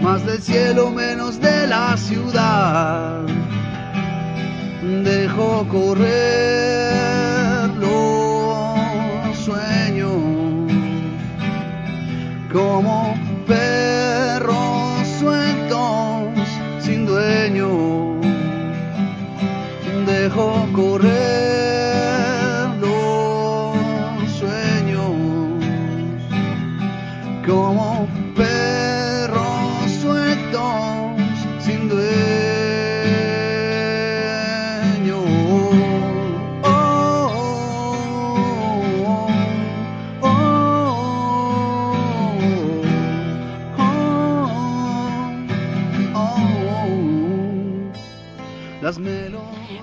más del cielo menos de la ciudad. Dejo correr los sueños como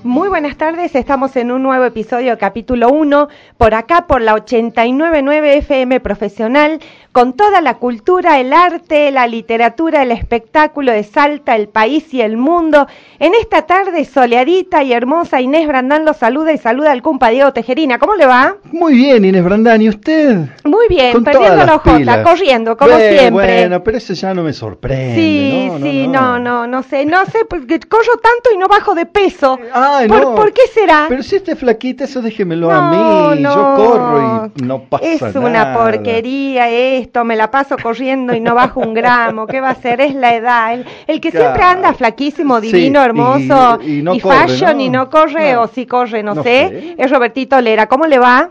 Мы Buenas tardes, estamos en un nuevo episodio, capítulo 1, por acá por la 899 FM Profesional, con toda la cultura, el arte, la literatura, el espectáculo de Salta, el país y el mundo. En esta tarde soleadita y hermosa, Inés Brandán los saluda y saluda al compa Diego Tejerina. ¿Cómo le va? Muy bien, Inés Brandán, ¿y usted? Muy bien, Con perdiendo la pilas. corriendo, como Bueno, siempre. Bueno, pero eso ya no me sorprende. Sí, no, sí, no, no, no sé, no sé, porque corro tanto y no bajo de peso. Ay, ¿Por, ¿por qué será? Pero si usted es flaquita, eso déjemelo No, a mí. no. Yo corro y no pasa Es nada. una porquería esto, me la paso corriendo y no bajo un gramo. ¿Qué va a ser? Es la edad. El, el que Claro. siempre anda flaquísimo, divino, hermoso y no corre, fashion y no corre, o sí corre, no, No sé. sé. Es Robertito Lera. ¿Cómo le va?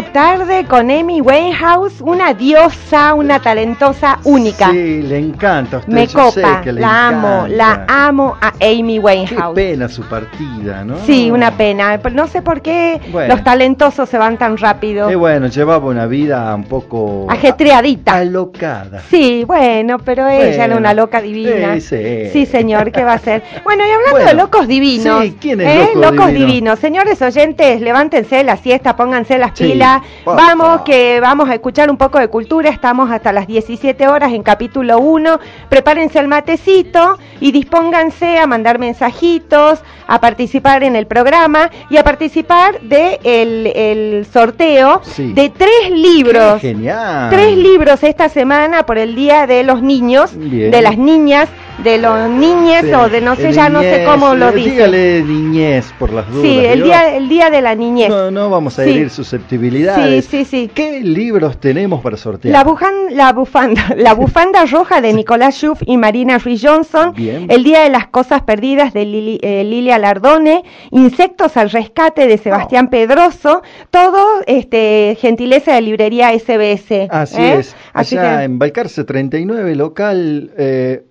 Qué tarde con Amy Winehouse, una diosa, una talentosa única. Sí, le encanta usted. Me copa, la amo, la amo a Amy Qué Winehouse. pena su partida, ¿no? Sí, una pena. No sé por qué Bueno. los talentosos se van tan rápido. Qué bueno, llevaba una vida un poco... Ajetreadita. Alocada. Sí, bueno, pero ella era una loca divina. sí, sí. Sí, señor, ¿qué va a hacer? Bueno, y hablando Bueno, de locos divinos. sí, ¿quién es ¿eh? loco Locos divino? divinos. Señores oyentes, levántense de la siesta, pónganse las pilas. Vamos, que vamos a escuchar un poco de cultura. Estamos hasta las 17 horas en capítulo 1. Prepárense el matecito y dispónganse a mandar mensajitos, a participar en el programa y a participar de el, el sorteo Sí. de tres libros. Qué genial. Tres libros esta semana por el Día de los Niños, Bien. de las niñas, de los niñes Sí, o de no sé, ya no sé cómo lo eh, dice. Dígale niñez por las dudas. Sí, el día, el día de la niñez. No, no vamos a Sí. herir susceptibilidades. Sí, sí, sí. ¿Qué libros tenemos para sortear? La, bujan- la bufanda, la bufanda roja de Nicolás Schuff y Marina Ruiz Johnson, Bien. El Día de las Cosas Perdidas de Lili, eh, Lilia Lardone, Insectos al Rescate de Sebastián Oh. Pedroso, todo este, gentileza de librería SBS. Así ¿eh? es. Así Allá que- en Balcarce 39, local eh,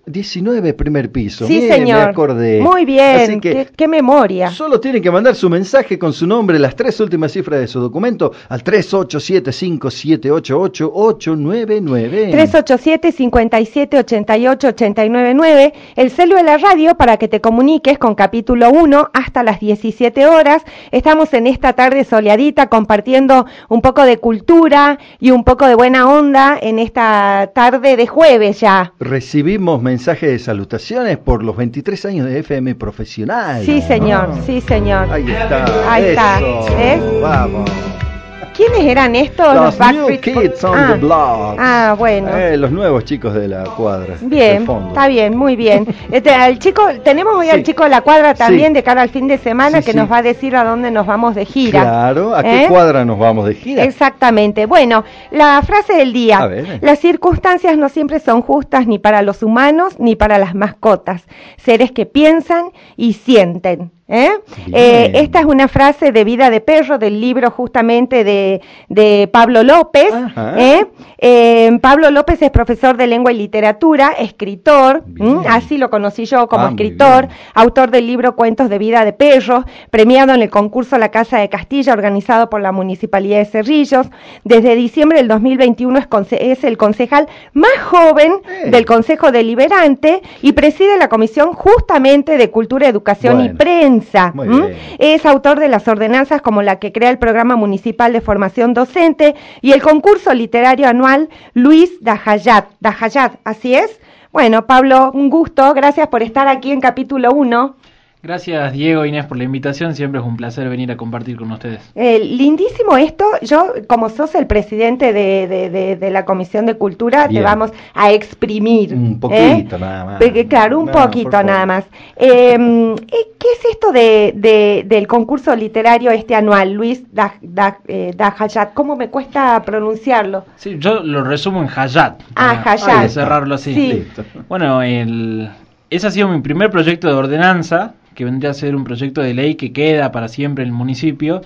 49, primer piso. Sí, Bien, señor. Me acordé. Muy bien, Así que qué, qué memoria. Solo tienen que mandar su mensaje con su nombre, las tres últimas cifras de su documento al 3875788899. 387 57 88 899 el celu de la radio para que te comuniques con capítulo 1 hasta las 17 horas. Estamos en esta tarde soleadita compartiendo un poco de cultura y un poco de buena onda en esta tarde de jueves ya. Recibimos mensajes de salutaciones por los 23 años de FM profesional. Sí, señor, Ah. sí, señor. Ahí está. Ahí está. ¿ves? Vamos. ¿Quiénes eran estos? Los New Backstreet Kids on ah, the Block. Ah, bueno. Eh, los nuevos chicos de la cuadra. Bien, está bien, muy bien. Este, al chico, tenemos hoy Sí. al chico de la cuadra también Sí. de cara al fin de semana Sí, que nos va a decir a dónde nos vamos de gira. Claro, ¿a qué ¿Eh? cuadra nos vamos de gira? Exactamente. Bueno, la frase del día. A ver. Las circunstancias no siempre son justas ni para los humanos ni para las mascotas. Seres que piensan y sienten. ¿Eh? Eh, esta es una frase de Vida de Perro del libro justamente de, de Pablo López. ¿eh? Pablo López es profesor de lengua y literatura, escritor, así lo conocí yo como Ah, escritor, autor del libro Cuentos de Vida de Perro, premiado en el concurso La Casa de Castilla, organizado por la Municipalidad de Cerrillos. Desde diciembre del 2021 es, es el concejal más joven del Consejo Deliberante y preside la Comisión justamente de Cultura, Educación y. Prensa. Es autor de las ordenanzas como la que crea el Programa Municipal de Formación Docente y el concurso literario anual Luis Dajayat. Dajayat, ¿así es? Bueno, Pablo, un gusto. Gracias por estar aquí en capítulo 1. Gracias Diego e Inés por la invitación, siempre es un placer venir a compartir con ustedes. Eh, lindísimo esto. Yo, como sos el presidente de, de- de- de la Comisión de Cultura, Bien. te vamos a exprimir. Un ¿eh? poquito nada más. Porque, claro, un No, poquito nada más. Eh, eh, ¿Qué es esto de, de- del concurso literario este anual, Luis Daj- Daj- eh, Dajayat? ¿Cómo me cuesta pronunciarlo? Sí, yo lo resumo en Hayat. Ah, para- Hayat. para cerrarlo así. Sí. Listo. Bueno, el, ese ha sido mi primer proyecto de ordenanza, que vendría a ser un proyecto de ley que queda para siempre en el municipio.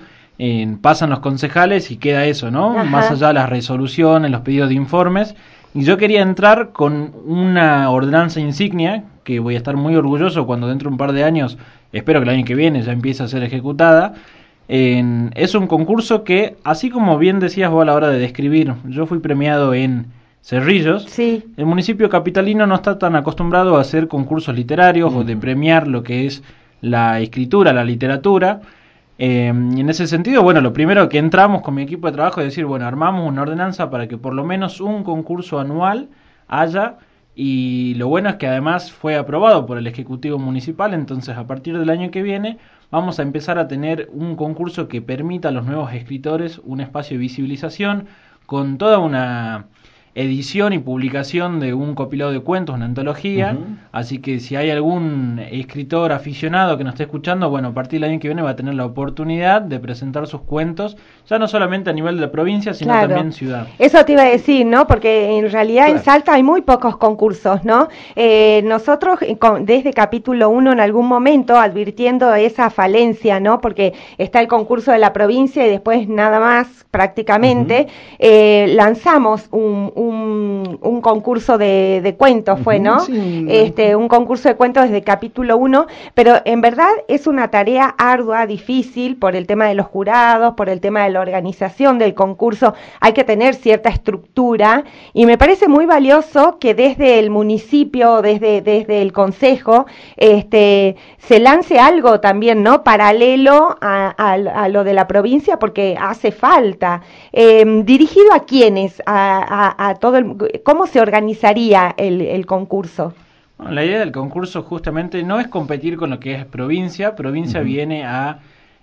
Pasan los concejales y queda eso, ¿no? Ajá. Más allá de las resoluciones, los pedidos de informes. Y yo quería entrar con una ordenanza insignia, que voy a estar muy orgulloso cuando dentro de un par de años, espero que el año que viene ya empiece a ser ejecutada. En- es un concurso que, así como bien decías vos a la hora de describir, yo fui premiado en Cerrillos, Sí. el municipio capitalino no está tan acostumbrado a hacer concursos literarios o de premiar lo que es la escritura, la literatura. Eh, y en ese sentido, bueno, lo primero que entramos con mi equipo de trabajo es decir, bueno, armamos una ordenanza para que por lo menos un concurso anual haya y lo bueno es que además fue aprobado por el Ejecutivo Municipal, entonces a partir del año que viene vamos a empezar a tener un concurso que permita a los nuevos escritores un espacio de visibilización con toda una edición y publicación de un compilado de cuentos, una antología. Así que si hay algún escritor aficionado que nos esté escuchando, bueno, a partir del año que viene va a tener la oportunidad de presentar sus cuentos, ya no solamente a nivel de la provincia, sino Claro. también ciudad. Eso te iba a decir, ¿no? Porque en realidad en. Salta hay muy pocos concursos, ¿no? Eh, nosotros eh, con- desde capítulo 1 en algún momento advirtiendo esa falencia, ¿no? Porque está el concurso de la provincia y después nada más prácticamente, eh, lanzamos un, un, un concurso de, de cuentos, fue, ¿no? sí. Este, un concurso de cuentos desde capítulo 1, pero en verdad es una tarea ardua, difícil, por el tema de los jurados, por el tema de la organización del concurso, hay que tener cierta estructura y me parece muy valioso que desde el municipio, desde, desde el consejo, este, se lance algo también, ¿no? Paralelo a, a- a lo de la provincia porque hace falta. Eh, ¿Dirigido a quiénes? A, a- a todo el, ¿Cómo se organizaría el, el concurso? Bueno, la idea del concurso justamente no es competir con lo que es provincia. Provincia viene a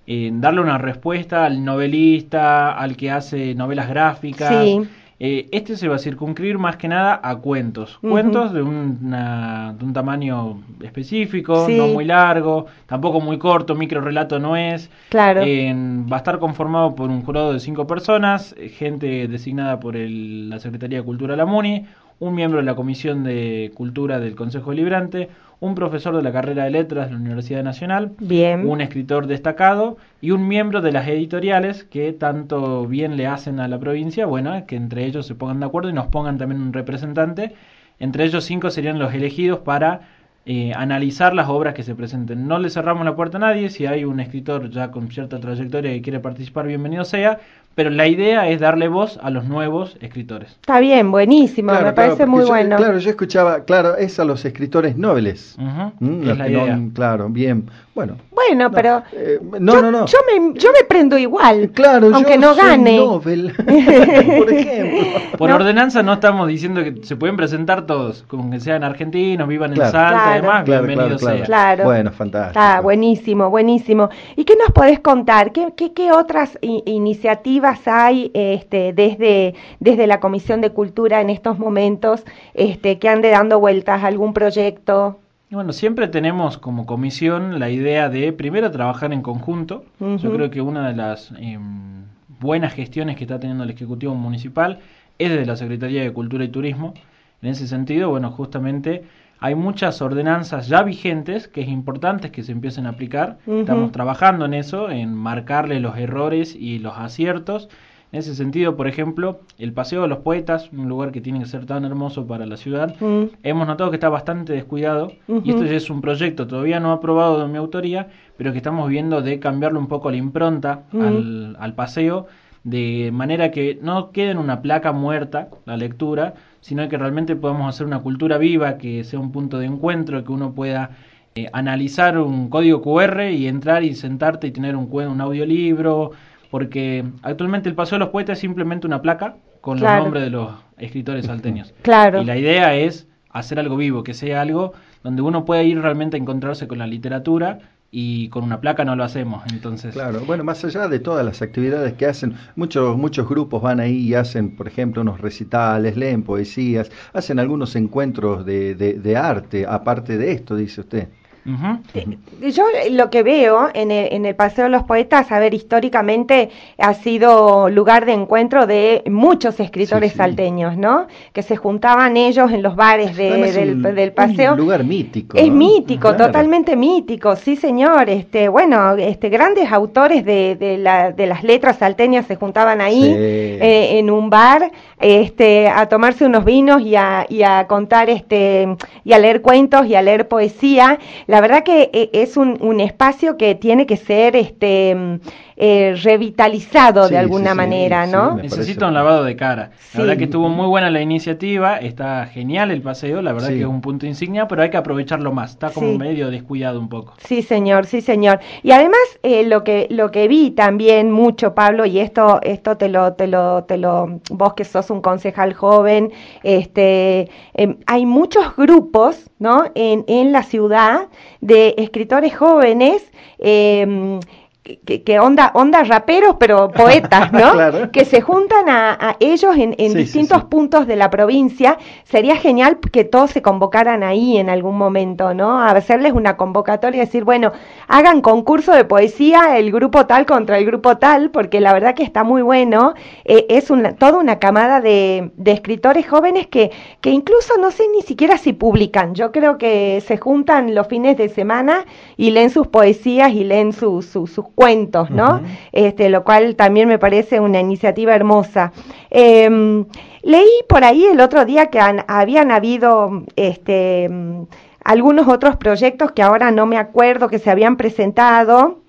eh, darle una respuesta al novelista, al que hace novelas gráficas. Sí. Eh, este se va a circunscribir más que nada a cuentos. Cuentos de, una- de un tamaño específico, Sí. no muy largo, tampoco muy corto, micro relato no es. Claro. Va a estar conformado por un jurado de cinco personas, eh, gente designada por el- la Secretaría de Cultura de la MUNI, un miembro de la Comisión de Cultura del Consejo Deliberante, un profesor de la carrera de Letras de la Universidad Nacional, Bien. un escritor destacado y un miembro de las editoriales que tanto bien le hacen a la provincia, bueno, que entre ellos se pongan de acuerdo y nos pongan también un representante. Entre ellos cinco serían los elegidos para eh, analizar las obras que se presenten. No le cerramos la puerta a nadie, si hay un escritor ya con cierta trayectoria que quiere participar, bienvenido sea, pero la idea es darle voz a los nuevos escritores. Está bien, buenísimo, Claro, me parece muy yo- bueno. Claro, yo escuchaba, claro, es a los escritores nobles. Mm, es los la que no- idea. claro, bien. Bueno. Bueno, no, pero eh, no, yo, no, no. Yo me, yo me prendo igual, Claro, aunque yo no soy gane. Nobel, por ejemplo. Por No. ordenanza no estamos diciendo que se pueden presentar todos, como que sean argentinos, vivan Claro. en Salta Claro. y demás, Claro, bienvenido claro, sea. Claro. Bueno, fantástico. Está buenísimo, buenísimo. ¿Y qué nos podés contar? ¿Qué, qué, qué otras iniciativas hay este, desde, desde la Comisión de Cultura en estos momentos este, que ande dando vueltas? ¿Algún proyecto? Bueno, siempre tenemos como comisión la idea de primero trabajar en conjunto. Yo creo que una de las em, buenas gestiones que está teniendo el Ejecutivo Municipal es desde la Secretaría de Cultura y Turismo. En ese sentido, bueno, justamente hay muchas ordenanzas ya vigentes que es importante que se empiecen a aplicar. Estamos trabajando en eso, en marcarle los errores y los aciertos. En ese sentido, por ejemplo, el Paseo de los Poetas, un lugar que tiene que ser tan hermoso para la ciudad, hemos notado que está bastante descuidado. Y esto ya es un proyecto todavía no aprobado de mi autoría, pero que estamos viendo de cambiarle un poco la impronta al paseo de manera que no quede en una placa muerta la lectura, sino que realmente podamos hacer una cultura viva, que sea un punto de encuentro, que uno pueda eh, analizar un código QR y entrar y sentarte y tener un, un audiolibro, porque actualmente el Paseo de los Poetas es simplemente una placa con Claro. los nombres de los escritores salteños. Claro. Y la idea es hacer algo vivo, que sea algo donde uno pueda ir realmente a encontrarse con la literatura y con una placa no lo hacemos. Entonces, Claro, bueno, más allá de todas las actividades que hacen, muchos muchos grupos van ahí y hacen, por ejemplo, unos recitales, leen poesías, hacen algunos encuentros de, de, de arte, aparte de esto, dice usted. Yo lo que veo en el, en el Paseo de los Poetas, a ver, históricamente ha sido lugar de encuentro de muchos escritores Sí, sí. salteños, ¿no? Que se juntaban ellos en los bares de- Además, es del, un- del paseo. Un lugar mítico. Es ¿no? mítico, Claro. totalmente mítico, sí señor. Este, bueno, este, grandes autores de, de, la- de las letras salteñas se juntaban ahí Sí. eh, en un bar, este, a tomarse unos vinos y a, y a contar, este, y a leer cuentos y a leer poesía. La verdad que eh, es un, un espacio que tiene que ser, este, mm, eh, revitalizado Sí, de alguna sí, manera, sí, ¿no? Necesita un lavado de cara. La verdad que estuvo muy buena la iniciativa, está genial el paseo, la verdad Sí. que es un punto insignia, pero hay que aprovecharlo más. Está como Sí. medio descuidado un poco. Sí, señor, sí, señor. Y además eh, lo que lo que vi también mucho, Pablo, y esto esto te lo te lo te lo vos que sos un concejal joven, este em, hay muchos grupos, ¿no? En en la ciudad de escritores jóvenes. em, que, que onda, onda raperos, pero poetas, ¿no? Claro. Que se juntan a, a ellos en, en Sí, sí, distintos sí. puntos de la provincia. Sería genial que todos se convocaran ahí en algún momento, ¿no? A hacerles una convocatoria y decir, bueno, hagan concurso de poesía el grupo tal contra el grupo tal, porque la verdad que está muy bueno. Eh, es una, toda una camada de, de escritores jóvenes que, que incluso no sé ni siquiera si publican. Yo creo que se juntan los fines de semana y leen sus poesías y leen sus sus- sus cuentos, ¿no? Este, lo cual también me parece una iniciativa hermosa. Eh, leí por ahí el otro día que han- habían habido este, mm, algunos otros proyectos que ahora no me acuerdo que se habían presentado.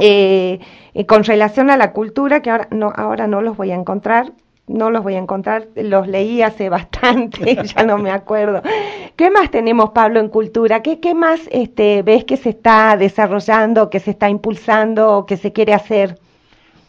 eh, eh, con relación a la cultura, que ahora no, ahora no los voy a encontrar, no los voy a encontrar, los leí hace bastante, ya no me acuerdo. ¿Qué más tenemos, Pablo, en cultura? ¿Qué, qué más este, ves que se está desarrollando, que se está impulsando, que se quiere hacer?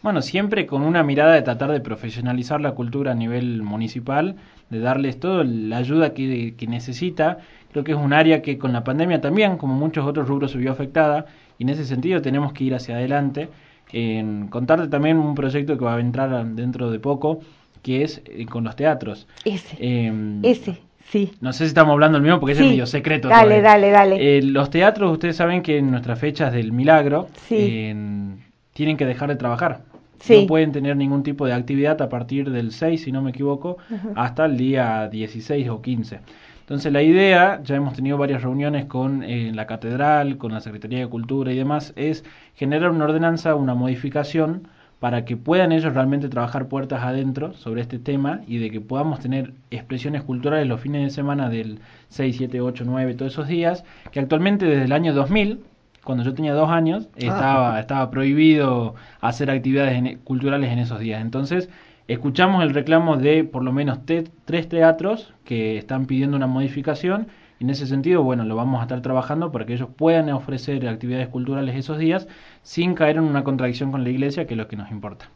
Bueno, siempre con una mirada de tratar de profesionalizar la cultura a nivel municipal, de darles toda la ayuda que, que necesita. Creo que es un área que con la pandemia también, como muchos otros rubros, se vio afectada y en ese sentido tenemos que ir hacia adelante. En contarte también un proyecto que va a entrar dentro de poco, que es eh, con los teatros. Ese, Em, ese, sí. No sé si estamos hablando del mismo porque Sí, es medio secreto. dale, todavía. dale, dale. Eh, los teatros, ustedes saben que en nuestras fechas del milagro Sí. en- tienen que dejar de trabajar. Sí. No pueden tener ningún tipo de actividad a partir del 6, si no me equivoco, hasta el día 16 o 15. Entonces la idea, ya hemos tenido varias reuniones con eh, la catedral, con la Secretaría de Cultura y demás, es generar una ordenanza, una modificación para que puedan ellos realmente trabajar puertas adentro sobre este tema y de que podamos tener expresiones culturales los fines de semana del 6, 7, 8, 9, todos esos días, que actualmente desde el año 2000, cuando yo tenía dos años, estaba, estaba prohibido hacer actividades en- culturales en esos días. Entonces, escuchamos el reclamo de por lo menos te- tres teatros que están pidiendo una modificación. En ese sentido, bueno, lo vamos a estar trabajando para que ellos puedan ofrecer actividades culturales esos días sin caer en una contradicción con la iglesia, que es lo que nos importa.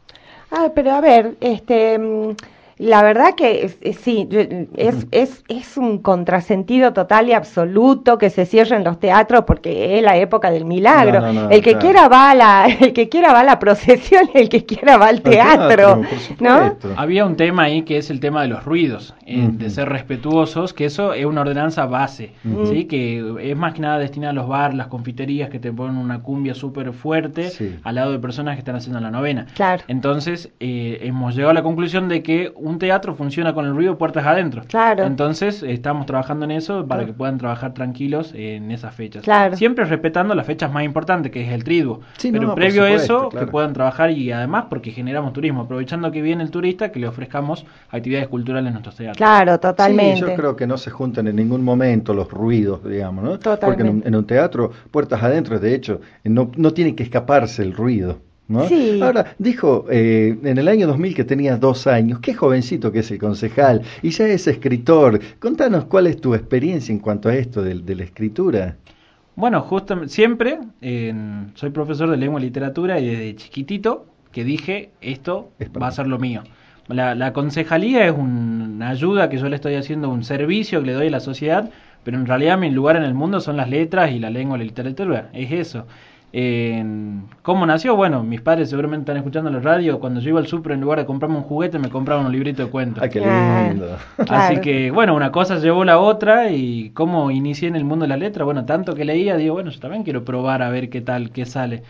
Ah, pero a ver, este, mm, la verdad que es- es- sí, yo- es, es, es un contrasentido total y absoluto que se cierren los teatros porque es la época del milagro. No, no, no, el que claro. quiera va a la, el que quiera va a la procesión, el que quiera va al teatro, ¿no? Había un tema ahí que es el tema de los ruidos, eh, de ser respetuosos, que eso es una ordenanza base. ¿sí? que es más que nada destinada a los bares, las confiterías que te ponen una cumbia súper fuerte Sí. al lado de personas que están haciendo la novena. Claro. Entonces, eh, hemos llegado a la conclusión de que un teatro funciona con el ruido puertas adentro. Claro. Entonces, estamos trabajando en eso para que puedan trabajar tranquilos en esas fechas. Claro. Siempre respetando las fechas más importantes, que es el triduo. Sí, Pero no, previo a eso, claro. que puedan trabajar y además porque generamos turismo, aprovechando que viene el turista, que le ofrezcamos actividades culturales en nuestros teatros. Claro, totalmente. Sí, yo creo que no se juntan en ningún momento los ruidos, digamos, ¿no? Totalmente. Porque en un, en un teatro, puertas adentro, de hecho, no, no tiene que escaparse el ruido. ¿No? Sí. Ahora, dijo eh, en el año 2000 que tenías dos años, qué jovencito que es el concejal, y ya es escritor. Contanos cuál es tu experiencia en cuanto a esto de, de la escritura. Bueno, justamente, siempre soy profesor de lengua y literatura y desde chiquitito que dije, esto Es va a ser lo mío. La, la concejalía es un- una ayuda que yo le estoy haciendo, un servicio que le doy a la sociedad, pero en realidad mi lugar en el mundo son las letras y la lengua y la literatura, es eso. En- ¿Cómo nació? Bueno, mis padres seguramente están escuchando la radio, cuando yo iba al super en lugar de comprarme un juguete me compraban un librito de cuentos. Ah, qué lindo. Así que, bueno, una cosa llevó la otra y cómo inicié en el mundo de la letra, bueno, tanto que leía, digo, bueno, yo también quiero probar a ver qué tal, qué sale.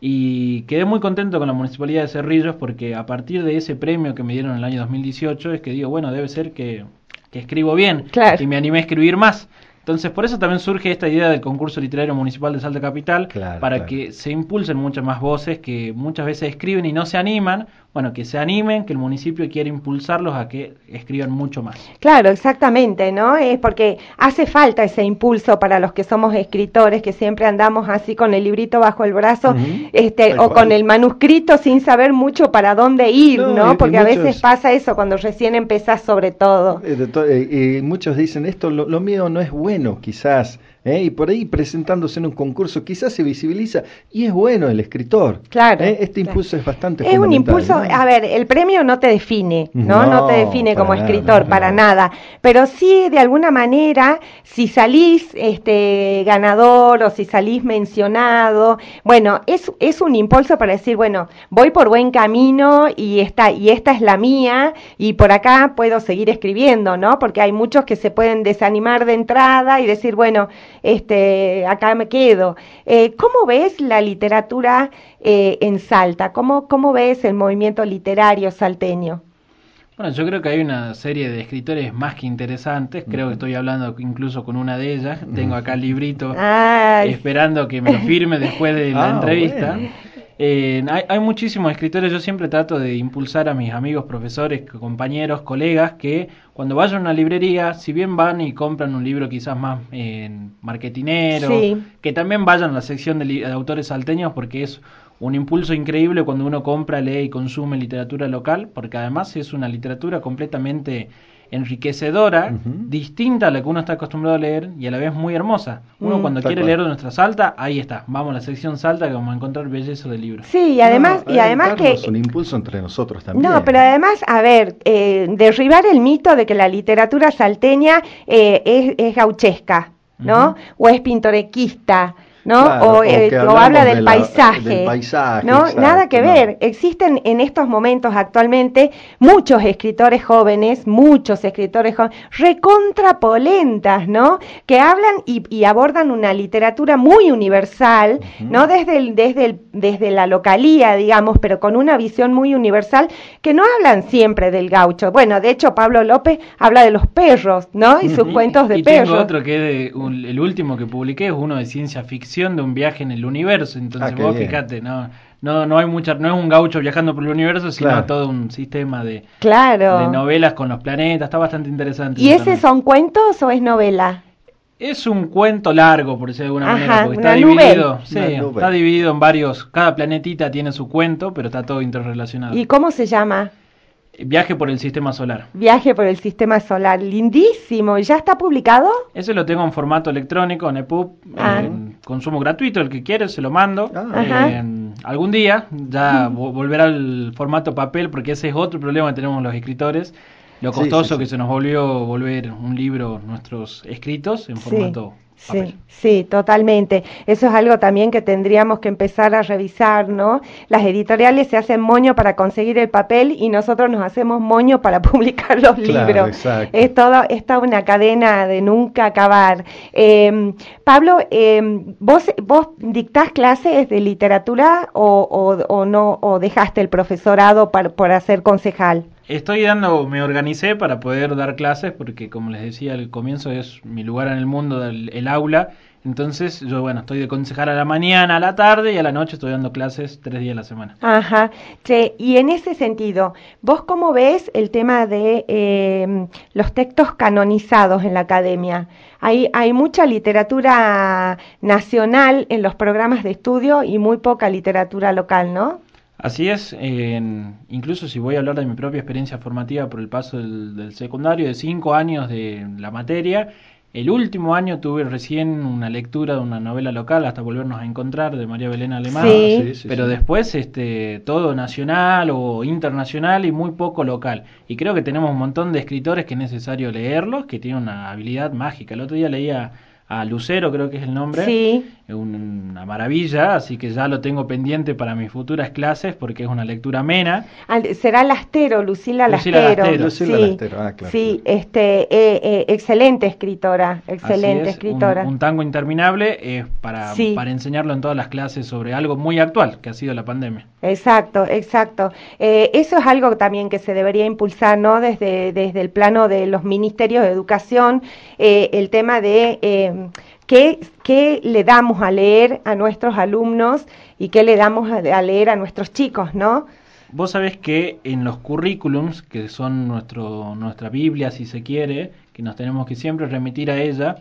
Y quedé muy contento con la Municipalidad de Cerrillos porque a partir de ese premio que me dieron en el año 2018 es que digo, bueno, debe ser que, que escribo bien Claro. y me animé a escribir más. Entonces, por eso también surge esta idea del concurso literario municipal de Salta Capital, Claro, para claro. que se impulsen muchas más voces que muchas veces escriben y no se animan. Bueno, que se animen, que el municipio quiere impulsarlos a que escriban mucho más. Claro, exactamente, ¿no? Es porque hace falta ese impulso para los que somos escritores, que siempre andamos así con el librito bajo el brazo, este, o cual. con el manuscrito sin saber mucho para dónde ir, No, ¿no? y- y Porque a muchos- veces pasa eso cuando recién empezás sobre todo. Eh, eh, eh, muchos dicen esto, lo, lo mío no es bueno, quizás, ¿eh? y por ahí presentándose en un concurso, quizás se visibiliza, y es bueno el escritor. Claro, ¿eh? Este claro. impulso es bastante Es un impulso, ¿no? a ver, el premio no te define, ¿no? No, No, te define como nada, escritor, no, para nada. Pero sí, de alguna manera, si salís este, ganador o si salís mencionado, bueno, es, es un impulso para decir, bueno, voy por buen camino y esta, y esta es la mía y por acá puedo seguir escribiendo, ¿no? Porque hay muchos que se pueden desanimar de entrada y decir, bueno, este, acá me quedo. Eh, ¿Cómo ves la literatura eh, en Salta? ¿Cómo, ¿Cómo ves el movimiento literario salteño? Bueno, yo creo que hay una serie de escritores más que interesantes. Creo que estoy hablando incluso con una de ellas. Tengo acá el librito Ay, esperando que me lo firme después de la Ah, entrevista. bueno. Eh, hay, hay muchísimos escritores. Yo siempre trato de impulsar a mis amigos, profesores, compañeros, colegas que cuando vayan a una librería, si bien van y compran un libro quizás más eh, marketinero, Sí. que también vayan a la sección de, de autores salteños porque es un impulso increíble cuando uno compra, lee y consume literatura local, porque además es una literatura completamente enriquecedora, distinta a la que uno está acostumbrado a leer y a la vez muy hermosa. Uno Mm. cuando quiere cual. leer de nuestra Salta, ahí está, vamos a la sección Salta que vamos a encontrar belleza de libros. sí, y además, No, y además que... un impulso entre nosotros también. No, pero además, a ver, eh, derribar el mito de que la literatura salteña eh, es, es gauchesca, ¿no? O es pintorequista, ¿no? Claro, o, o eh, o habla de del la- paisaje. del paisaje, ¿no? exacto, Nada que no. ver. Existen en estos momentos actualmente muchos escritores jóvenes, muchos escritores jóvenes, recontrapolentas, ¿no? Que hablan y, y abordan una literatura muy universal. ¿no? Desde, el, desde, el, desde la localía, digamos, pero con una visión muy universal, que no hablan siempre del gaucho. Bueno, de hecho, Pablo López habla de los perros, ¿no? Y sus Y- cuentos de y perros. tengo otro que es de un- el último que publiqué, es uno de ciencia ficción de un viaje en el universo. Entonces Ah, vos bien. fíjate, no, no, no hay mucha, no es un gaucho viajando por el universo, sino Claro. todo un sistema de, Claro. de novelas con los planetas, está bastante interesante. ¿Y ese también. son cuentos o es novela? Es un cuento largo, por decirlo de alguna Ajá, manera, porque está dividido, sí, está dividido en varios, cada planetita tiene su cuento, pero está todo interrelacionado. ¿Y cómo se llama? Viaje por el sistema solar. Viaje por el sistema solar. Lindísimo. ¿Ya está publicado? Ese lo tengo en formato electrónico, en EPUB, Ah. en consumo gratuito, el que quiere se lo mando. Ah. Eh, algún día ya vo- volverá al formato papel, porque ese es otro problema que tenemos los escritores, lo costoso sí, sí. que se nos volvió volver un libro, nuestros escritos, en formato papel. Sí, sí, totalmente. Eso es algo también que tendríamos que empezar a revisar, ¿no? Las editoriales se hacen moño para conseguir el papel y nosotros nos hacemos moño para publicar los Claro, libros. exacto. Es todo, es toda una cadena de nunca acabar. Eh, Pablo, eh, ¿vos, ¿vos dictás clases de literatura o, o- o no, o dejaste el profesorado para, por hacer concejal? Estoy dando, me organicé para poder dar clases porque como les decía al comienzo es mi lugar en el mundo, el, aula. Entonces yo bueno, estoy de concejal a la mañana, a la tarde y a la noche estoy dando clases tres días a la semana. Ajá. Che, y en ese sentido, ¿vos cómo ves el tema de eh, los textos canonizados en la academia? Hay, hay mucha literatura nacional en los programas de estudio y muy poca literatura local, ¿no? Así es, en- incluso si voy a hablar de mi propia experiencia formativa por el paso del, del secundario, de cinco años de la materia, el último año tuve recién una lectura de una novela local, hasta volvernos a encontrar, de María Belén Alemán. Sí. Sí, sí, pero sí. después este todo nacional o internacional y muy poco local. Y creo que tenemos un montón de escritores que es necesario leerlos, que tienen una habilidad mágica. El otro día leía a Lucero, creo que es el nombre. Sí. Un- una maravilla, así que ya lo tengo pendiente para mis futuras clases porque es una lectura amena. Será Lastero, Lucila Lucila Lastero. Lastero. Lucila sí, Lastero, ah, claro, sí, este, eh, eh, excelente escritora, excelente Así es, escritora. Un, un tango interminable es para, Sí. para enseñarlo en todas las clases sobre algo muy actual que ha sido la pandemia. Exacto, exacto. Eh, eso es algo también que se debería impulsar, ¿no? Desde, desde el plano de los ministerios de educación, eh, el tema de eh, qué, qué le damos a leer a nuestros alumnos y qué le damos a, a leer a nuestros chicos, ¿no? Vos sabés que en los currículums, que son nuestro, nuestra Biblia, si se quiere, que nos tenemos que siempre remitir a ella,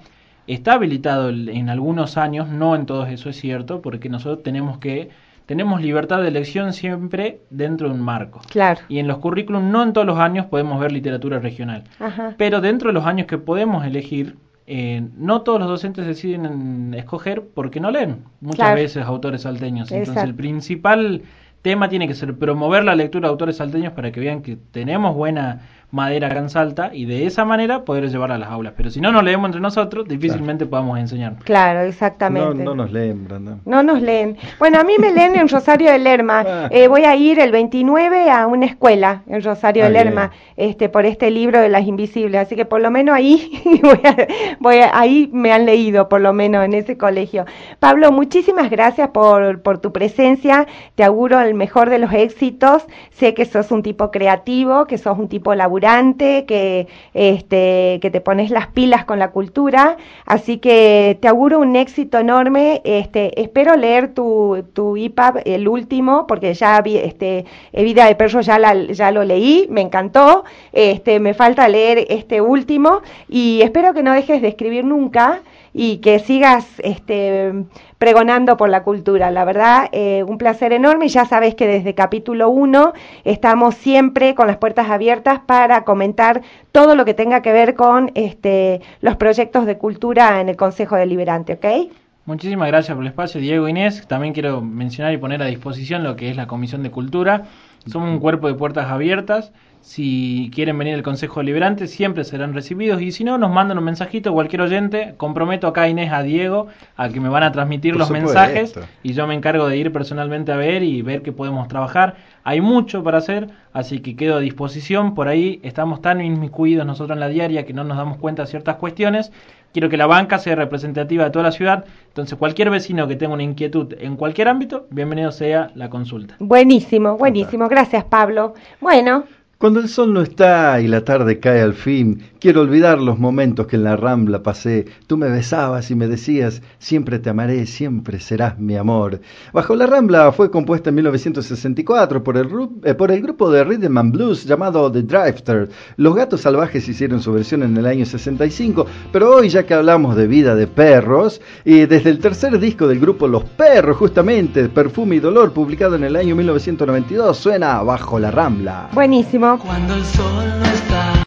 está habilitado en algunos años, no en todos eso es cierto, porque nosotros tenemos que tenemos libertad de elección siempre dentro de un marco. Claro. Y en los currículums no en todos los años podemos ver literatura regional. Ajá. Pero dentro de los años que podemos elegir, eh, no todos los docentes deciden en- escoger porque no leen muchas Claro. veces autores salteños. Entonces el principal tema tiene que ser promover la lectura de autores salteños para que vean que tenemos buena madera en Salta y de esa manera poder llevarla a las aulas. Pero si no nos leemos entre nosotros, difícilmente podamos enseñar. Claro, No, exactamente. no nos leen, Brandon. No nos leen. Bueno, a mí me leen en Rosario de Lerma. Ah. Eh, voy a ir el 29 a una escuela en Rosario Ah, de Lerma, este, por este libro de las invisibles. Así que por lo menos ahí, voy a- voy a- ahí me han leído, por lo menos en ese colegio. Pablo, muchísimas gracias por, por tu presencia. Te auguro el mejor de los éxitos. Sé que sos un tipo creativo, que sos un tipo laburante, que, este, que te pones las pilas con la cultura. Así que te auguro un éxito enorme. Este, espero leer tu, tu IPAP, el último, porque ya vi, este, eh, Vida de Perro ya, la, ya lo leí, me encantó. Este, me falta leer este último y espero que no dejes de escribir nunca y que sigas este, pregonando por la cultura. La verdad, eh, un placer enorme. Ya sabes que desde capítulo 1 estamos siempre con las puertas abiertas para comentar todo lo que tenga que ver con este, los proyectos de cultura en el Consejo Deliberante, ¿ok? Muchísimas gracias por el espacio, Diego Inés. También quiero mencionar y poner a disposición lo que es la Comisión de Cultura. Somos un cuerpo de puertas abiertas. Si quieren venir al Consejo Deliberante, siempre serán recibidos. Y si no, nos mandan un mensajito, cualquier oyente. Comprometo acá a Inés, a Diego, a que me van a transmitir Por los mensajes. Y yo me encargo de ir personalmente a ver y ver qué podemos trabajar. Hay mucho para hacer, así que quedo a disposición. Por ahí estamos tan inmiscuidos nosotros en la diaria que no nos damos cuenta de ciertas cuestiones. Quiero que la banca sea representativa de toda la ciudad. Entonces, cualquier vecino que tenga una inquietud en cualquier ámbito, bienvenido sea la consulta. Buenísimo, buenísimo. Gracias, Pablo. Bueno, Cuando el sol no está y la tarde cae al fin, quiero olvidar los momentos que en la rambla pasé. Tú me besabas y me decías, siempre te amaré, siempre serás mi amor. Bajo la rambla fue compuesta en 1964 por el, ru- eh, por el grupo de rhythm and blues llamado The Drifter. Los Gatos Salvajes hicieron su versión en el año 65, pero hoy ya que hablamos de vida de perros, y desde el tercer disco del grupo Los Perros, justamente, Perfume y Dolor, publicado en el año 1992, suena Bajo la Rambla. Buenísimo. Cuando el sol no está